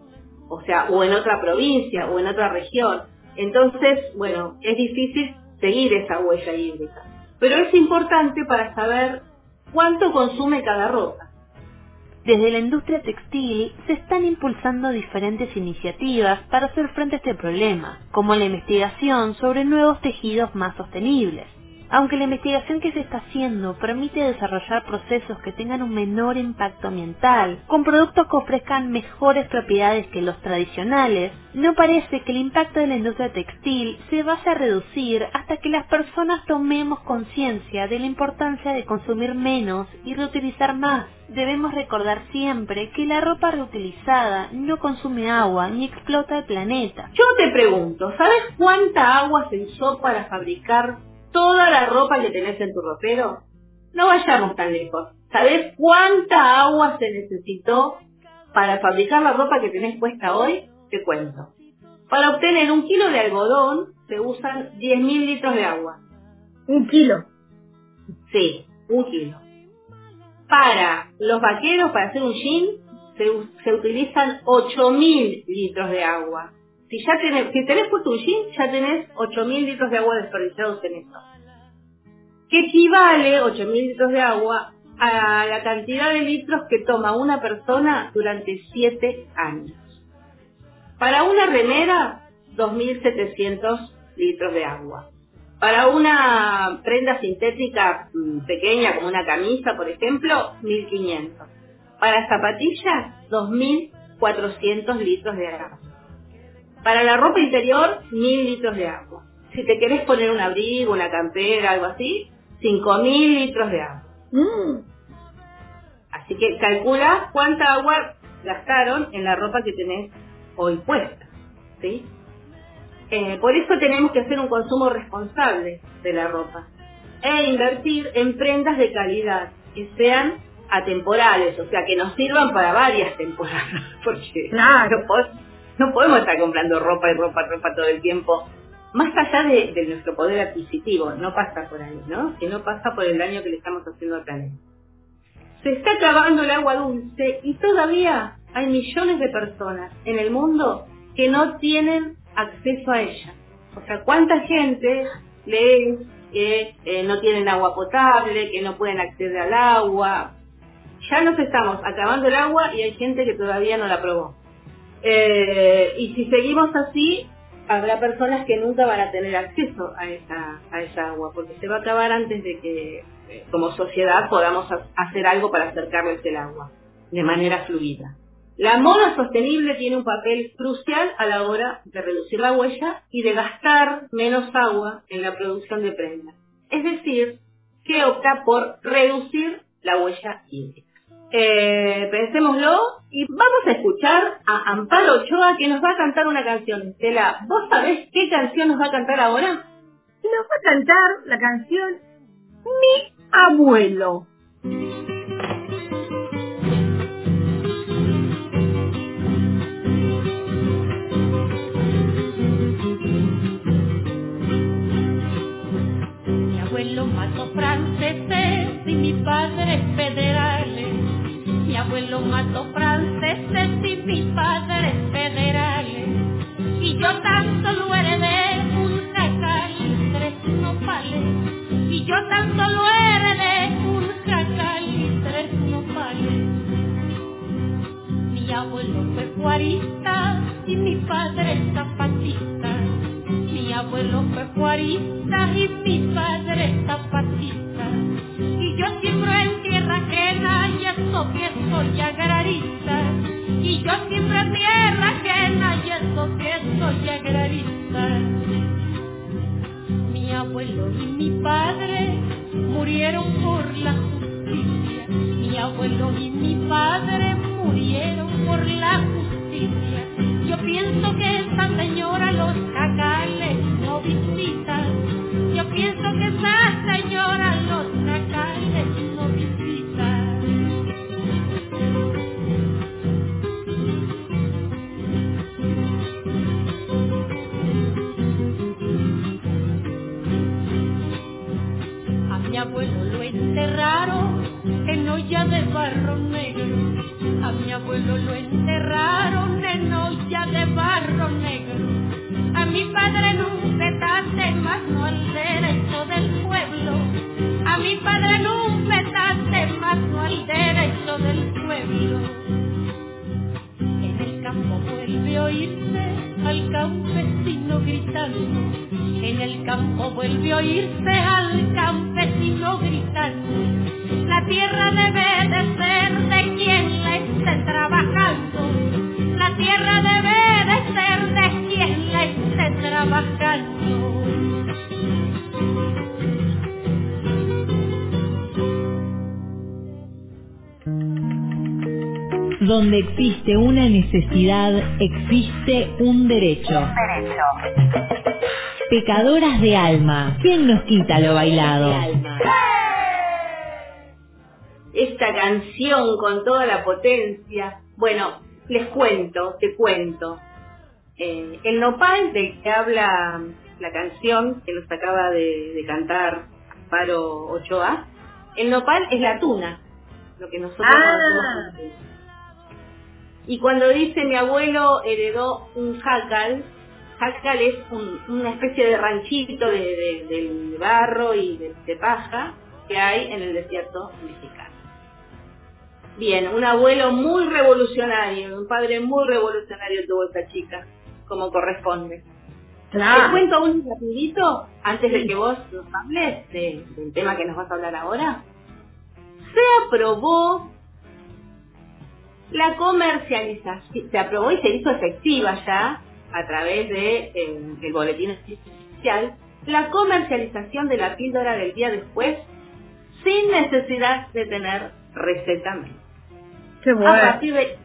o sea, o en otra provincia o en otra región. Entonces, bueno, es difícil seguir esa huella hídrica. Pero es importante para saber cuánto consume cada ropa. Desde la industria textil se están impulsando diferentes iniciativas para hacer frente a este problema, como la investigación sobre nuevos tejidos más sostenibles. Aunque la investigación que se está haciendo permite desarrollar procesos que tengan un menor impacto ambiental, con productos que ofrezcan mejores propiedades que los tradicionales, no parece que el impacto de la industria textil se vaya a reducir hasta que las personas tomemos conciencia de la importancia de consumir menos y reutilizar más. Debemos recordar siempre que la ropa reutilizada no consume agua ni explota el planeta. Yo te pregunto, ¿sabes cuánta agua se usó para fabricar toda la ropa que tenés en tu ropero? No vayamos tan lejos. ¿Sabés cuánta agua se necesitó para fabricar la ropa que tenés puesta hoy? Te cuento. Para obtener un kilo de algodón se usan 10.000 litros de agua. Un kilo. Sí, un kilo. Para los vaqueros, para hacer un jean, se, se utilizan 8.000 litros de agua. Si ya tenés, si tenés puesto un jean, ya tenés 8.000 litros de agua desperdiciados en esto. Que equivale 8.000 litros de agua a la cantidad de litros que toma una persona durante 7 años. Para una remera, 2.700 litros de agua. Para una prenda sintética mm, pequeña, como una camisa, por ejemplo, 1.500. Para zapatillas, 2.400 litros de agua. Para la ropa interior, 1.000 litros de agua. Si te querés poner un abrigo, una campera, algo así, 5.000 litros de agua. Mm. Así que calcula cuánta agua gastaron en la ropa que tenés hoy puesta. ¿sí? Eh, por eso tenemos que hacer un consumo responsable de la ropa e invertir en prendas de calidad que sean atemporales, o sea, que nos sirvan para varias temporadas, [laughs] porque Claro. no, no podemos estar comprando ropa y ropa, ropa todo el tiempo, más allá de, nuestro poder adquisitivo, no pasa por ahí, ¿no? Sino pasa por el daño que le estamos haciendo al planeta. Se está acabando el agua dulce y todavía hay millones de personas en el mundo que no tienen acceso a ella. O sea, ¿cuánta gente lee que eh, no tienen agua potable, que no pueden acceder al agua? Ya nos estamos acabando el agua y hay gente que todavía no la probó. Eh, y si seguimos así, habrá personas que nunca van a tener acceso a esa, agua, porque se va a acabar antes de que eh, como sociedad podamos ha- hacer algo para acercarles el agua de manera fluida. La moda sostenible tiene un papel crucial a la hora de reducir la huella y de gastar menos agua en la producción de prendas. Es decir, que opta por reducir la huella hídrica. Eh, pensémoslo y vamos a escuchar a Amparo Ochoa que nos va a cantar una canción. Estela, ¿vos sabés qué canción nos va a cantar ahora? Nos va a cantar la canción Mi abuelo. Mi abuelo mató franceses y mi padre federales. Abuelo mató franceses y mi padre federales. Y yo tan solo heredé un jacal y tres nopales. Y yo tan solo heredé un jacal y tres nopales. Mi abuelo fue cuarista y mi padre zapatista. Mi abuelo fue cuarista y mi padre zapatista. Eso que soy agrarista. Y yo siembro en tierra ajena y eso que soy agrarista. Mi abuelo y mi padre murieron por la justicia. Mi abuelo y mi padre murieron por la justicia. Yo pienso que esa señora los cacales no visita. Yo pienso que esa enterraron en olla de barro negro. A mi abuelo lo enterraron en olla de barro negro. A mi padre en un más no al derecho del pueblo. A mi padre en un más no al derecho del pueblo. En el campo vuelve a oír campesino gritando. En el campo vuelve a oírse al campesino gritando. La tierra debe de ser de quien la esté trabajando. La tierra debe de ser de quien la esté trabajando. Donde existe una necesidad, existe un derecho. Derecho. Pecadoras de alma. ¿Quién nos quita lo bailado? Esta canción con toda la potencia. Bueno, les cuento, te cuento. Eh, el nopal del que habla la canción que nos acaba de, de cantar Paro Ochoa, el nopal es la tuna, lo que nosotros Ah. Y cuando dice mi abuelo heredó un jacal, jacal es un- una especie de ranchito de, de- de barro y de, de paja que hay en el desierto mexicano. Bien, un abuelo muy revolucionario, un padre muy revolucionario tuvo esta chica, como corresponde. Claro. Te cuento un rapidito, antes de que vos nos hables de- del tema que nos vas a hablar ahora. Se aprobó la comercialización, se aprobó y se hizo efectiva ya a través de eh, el boletín oficial la comercialización de la píldora del día después sin necesidad de tener receta médica. Qué A bueno. partir de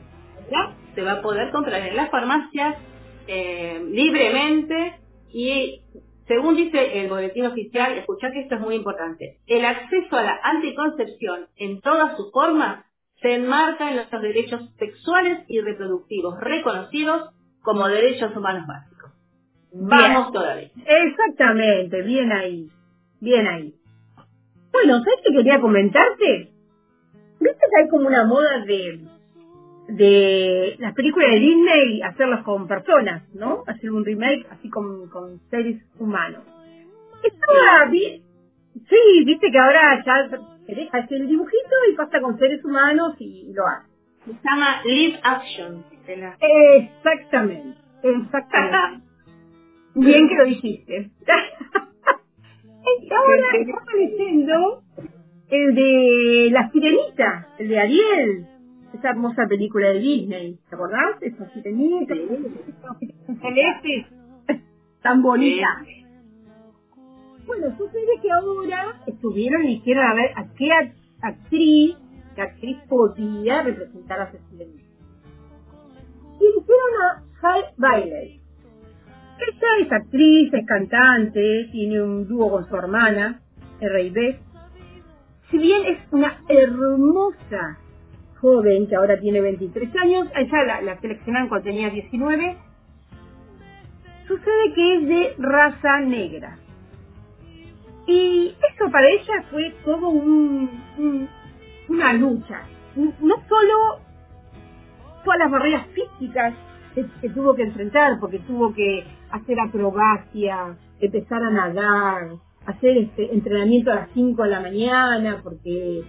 ya se va a poder comprar en las farmacias eh, libremente y según dice el boletín oficial, escuchá que esto es muy importante, el acceso a la anticoncepción en todas sus formas se enmarca en los derechos sexuales y reproductivos reconocidos como derechos humanos básicos. Vamos todavía. Exactamente, bien ahí, bien ahí. Bueno, ¿sabes qué quería comentarte? ¿Viste que hay como una moda de de las películas de Disney hacerlas con personas, ¿no? Hacer un remake así con, con seres humanos. Estaba bien. Sí, viste que ahora ya deja hacer el dibujito y pasa con seres humanos y lo hace. Se llama Live Action. Exactamente, exactamente. Bien que lo dijiste. [laughs] Ahora estaba leyendo el de La Sirenita, el de Ariel, esa hermosa película de Disney, ¿te acordás? Esa sirenita, esos celestes, tan bonita. Bueno, sucede que ahora estuvieron y dijeron a ver a qué act- actriz, qué actriz podía representar a sirenita. Y eligieron a Hal Bailey. Es actriz, es cantante, tiene un dúo con su hermana, R&B. Si bien es una hermosa joven que ahora tiene 23 años, ella la, la seleccionaron cuando tenía 19, sucede que es de raza negra. Y eso para ella fue todo un, un- una lucha. No solo todas las barreras físicas que, que tuvo que enfrentar, porque tuvo que hacer acrobacia, empezar a nadar, hacer este entrenamiento a las 5 de la mañana, porque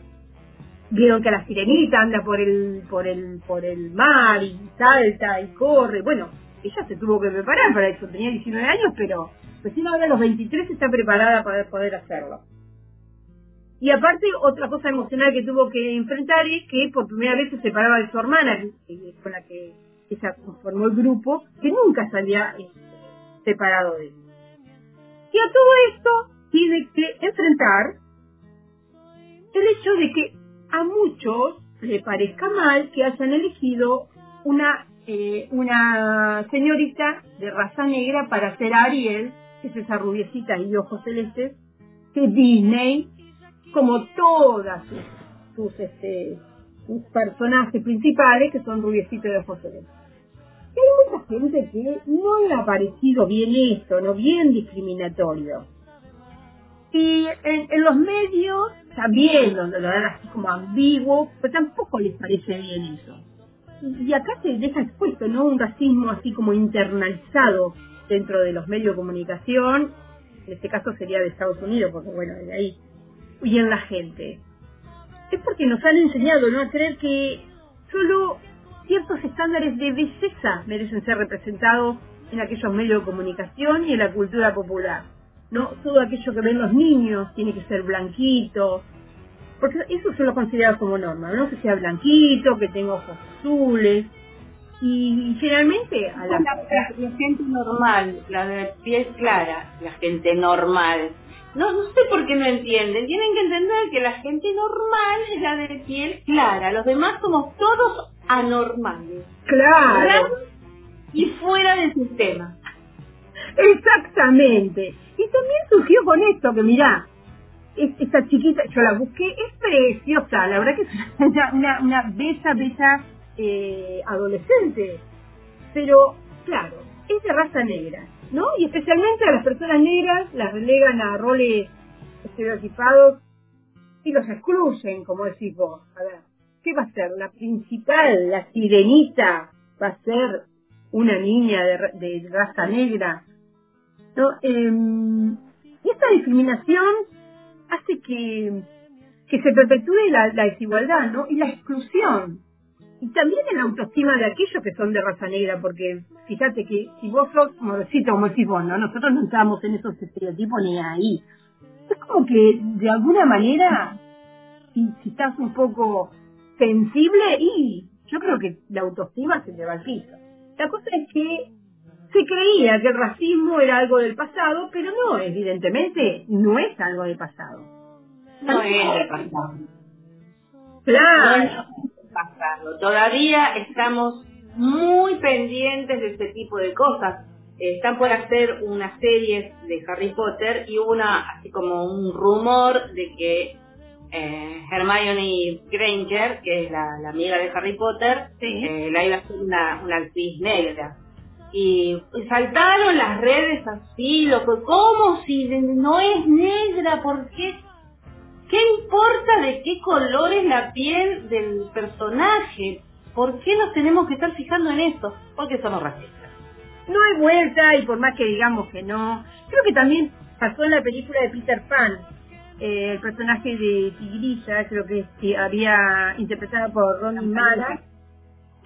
vieron que la sirenita anda por el, por el, por el mar y salta y corre. Bueno, ella se tuvo que preparar para eso, tenía 19 años, pero recién ahora a los 23 está preparada para poder hacerlo. Y aparte, otra cosa emocional que tuvo que enfrentar es que por primera vez se separaba de su hermana, con la que ella conformó el grupo, que nunca se había eh, separado de él. Y a todo esto tiene que enfrentar el hecho de que a muchos le parezca mal que hayan elegido una eh, una señorita de raza negra para ser Ariel, que es esa rubiecita y ojos celestes, que Disney, como todas sus, este, sus personajes principales, que son rubiecitos de ojos celestes. Y hay mucha gente que no le ha parecido bien esto, no bien discriminatorio. Y en, en los medios también lo, lo dan así como ambiguo, pero tampoco les parece bien eso. Y acá se deja expuesto, ¿no? Un racismo así como internalizado dentro de los medios de comunicación, en este caso sería de Estados Unidos, porque bueno, de ahí, y en la gente. Es porque nos han enseñado, ¿no? A creer que solo ciertos estándares de belleza merecen ser representados en aquellos medios de comunicación y en la cultura popular. ¿no? Todo aquello que ven los niños tiene que ser blanquito, porque eso se lo considera como norma, ¿no? Que sea blanquito, que tenga ojos azules, y, generalmente a la... La, gente normal, la de piel clara, la gente normal. No, no sé por qué no entienden. Tienen que entender que la gente normal es la de piel clara. Los demás somos todos anormales. Claro. Y fuera del sistema. Exactamente. Y también surgió con esto, que mirá, esta chiquita, yo la busqué, es preciosa, la verdad que es [laughs] una, una, una bella, bella eh, adolescente. Pero, claro, es de raza negra, ¿no? Y especialmente a las personas negras las relegan a roles estereotipados y los excluyen, como decís vos. A ver, ¿qué va a ser? La principal, la sirenita, va a ser una niña de, raza negra. ¿no? Eh, y esta discriminación hace que, que se perpetúe la, desigualdad ¿no? y la exclusión y también en la autoestima de aquellos que son de raza negra, porque fíjate que si vos sos modosito como decís vos, ¿no? nosotros no estamos en esos estereotipos ni ahí. Es como que de alguna manera, si, si estás un poco sensible, y yo creo que la autoestima se te va al piso. La cosa es que se creía que el racismo era algo del pasado, pero no, evidentemente no es algo del pasado. No es del pasado. Claro pasado. Todavía estamos muy pendientes de este tipo de cosas. están por hacer una serie de Harry Potter y una, así como un rumor de que eh, Hermione Granger, que es la, amiga de Harry Potter, eh, la iba a hacer una, una actriz negra. Y saltaron las redes así, loco, ¿cómo si no es negra? ¿Por qué ¿Qué importa de qué color es la piel del personaje? ¿Por qué nos tenemos que estar fijando en esto? Porque somos racistas. No hay vuelta y por más que digamos que no, creo que también pasó en la película de Peter Pan, eh, el personaje de Tigrilla, creo que, que había interpretado por Ronnie Mara,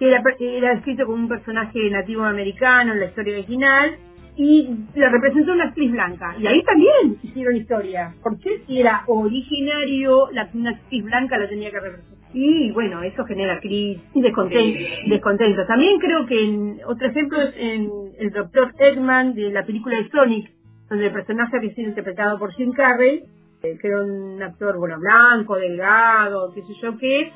que era, era escrito como un personaje nativo americano en la historia original, y la representó una actriz blanca. Y ahí también hicieron historia. porque si era originario, la, una actriz blanca la tenía que representar? Y bueno, eso genera crisis y descontento, También creo que en, otro ejemplo es en el doctor Eggman de la película de Sonic, donde el personaje había sido interpretado por Jim Carrey, eh, que era un actor, bueno, blanco, delgado, qué sé yo qué,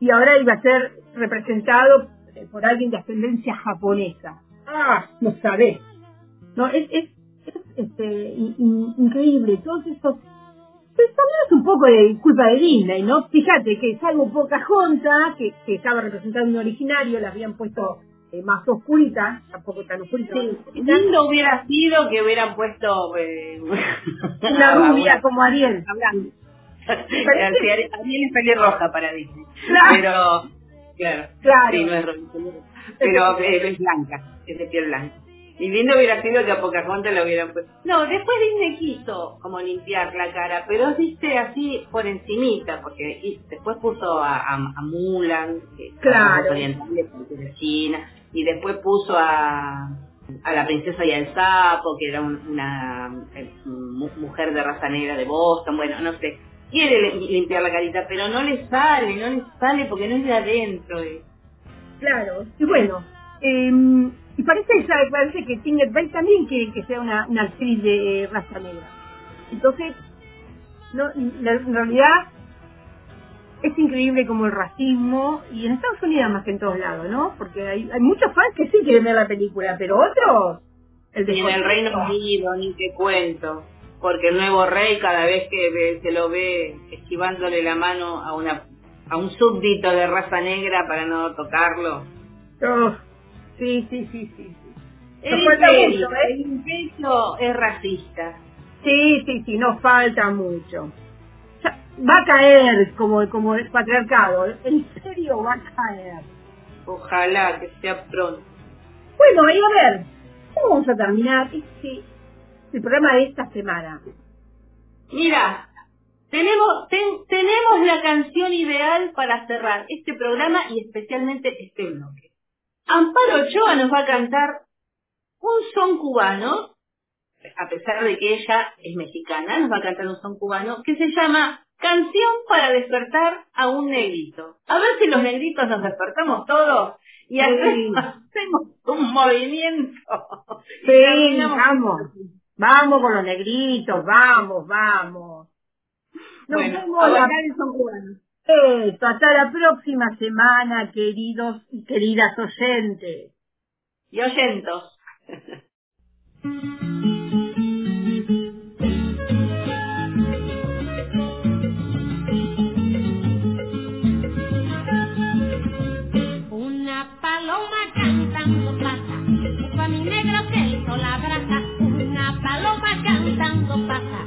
y ahora iba a ser representado eh, por alguien de ascendencia japonesa. Ah, no sabés. No, es, es, este, increíble. Todos estos pues también es un poco de culpa de Disney, ¿no? Fíjate que salvo Pocahontas, que, que estaba representando un originario, la habían puesto eh, más oscurita, tampoco tan oscurita. Sí. Lindo hubiera sido que hubieran puesto eh, una [laughs] rubia como Ariel. Ariel [laughs] es pelirroja para Disney. Pero, claro, claro. Sí, no es pero [laughs] eh, es blanca, es de piel blanca. Y lindo hubiera sido que a Pocahontas lo hubieran puesto. No, después Disney quiso como limpiar la cara, pero viste así por encimita, porque y después puso a, a, Mulan, que claro. de China, y después puso a, a la princesa y al sapo, que era una eh, mujer de raza negra de Boston, bueno, no sé. Quiere limpiar la carita, pero no le sale, no le sale porque no es de adentro. Eh. Claro, y bueno, eh, y parece, parece que Tinder Bay también quiere que sea una, una actriz de raza negra. Entonces, no, en realidad es increíble como el racismo, y en Estados Unidos más que en todos lados, ¿no? Porque hay, hay muchos fans que sí quieren ver la película, pero otros... El y en el Reino Unido, ni te cuento, porque el nuevo rey cada vez que se lo ve esquivándole la mano a una a un súbdito de raza negra para no tocarlo. Oh, sí, sí, sí, sí. El imperio, mucho, ¿eh? ¿eh? el imperio es racista. Sí, sí, sí, nos falta mucho. Va a caer como, como el patriarcado, en serio va a caer. Ojalá que sea pronto. Bueno, y a ver, ¿cómo vamos a terminar? Sí, el programa de esta semana. Mira, tenemos, tenemos la canción ideal para cerrar este programa y especialmente este bloque. Amparo Ochoa nos va a cantar un son cubano, a pesar de que ella es mexicana, nos va a cantar un son cubano que se llama Canción para despertar a un negrito. A ver si los negritos nos despertamos todos y hacemos, sí. hacemos un movimiento. Sí, vamos. Vamos con los negritos, vamos, vamos. Nos bueno, vemos la... hasta la próxima semana, queridos y queridas oyentes. Y oyentos. [laughs] cantando pasa.